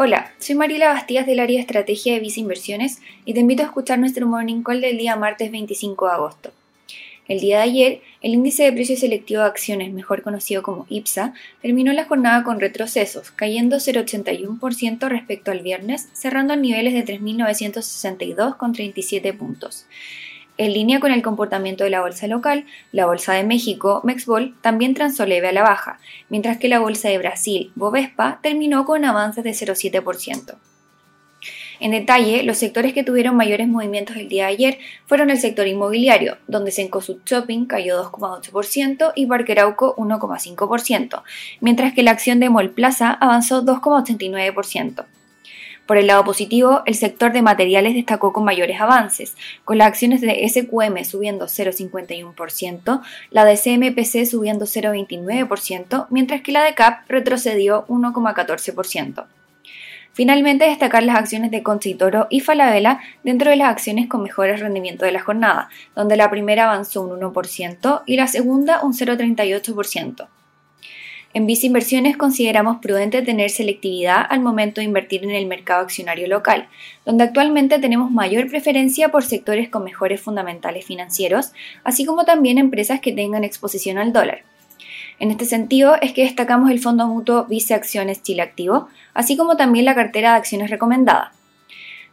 Hola, soy Mariela Bastías del área estrategia de Visa Inversiones y te invito a escuchar nuestro morning call del día martes 25 de agosto. El día de ayer, el índice de precio selectivo de acciones, mejor conocido como IPSA, terminó la jornada con retrocesos, cayendo 0,81% respecto al viernes, cerrando en niveles de 3.962,37 puntos. En línea con el comportamiento de la bolsa local, la bolsa de México, Mexbol, también transó leve a la baja, mientras que la bolsa de Brasil, Bovespa, terminó con avances de 0,7%. En detalle, los sectores que tuvieron mayores movimientos el día de ayer fueron el sector inmobiliario, donde Sencosud Shopping cayó 2,8% y Arauco 1,5%, mientras que la acción de Mall Plaza avanzó 2,89%. Por el lado positivo, el sector de materiales destacó con mayores avances, con las acciones de SQM subiendo 0,51%, la de CMPC subiendo 0,29%, mientras que la de CAP retrocedió 1,14%. Finalmente, destacar las acciones de Concitoro y Falabella dentro de las acciones con mejores rendimientos de la jornada, donde la primera avanzó un 1% y la segunda un 0,38%. En Visa Inversiones consideramos prudente tener selectividad al momento de invertir en el mercado accionario local, donde actualmente tenemos mayor preferencia por sectores con mejores fundamentales financieros, así como también empresas que tengan exposición al dólar. En este sentido es que destacamos el fondo mutuo Vice Acciones Chile Activo, así como también la cartera de acciones recomendada.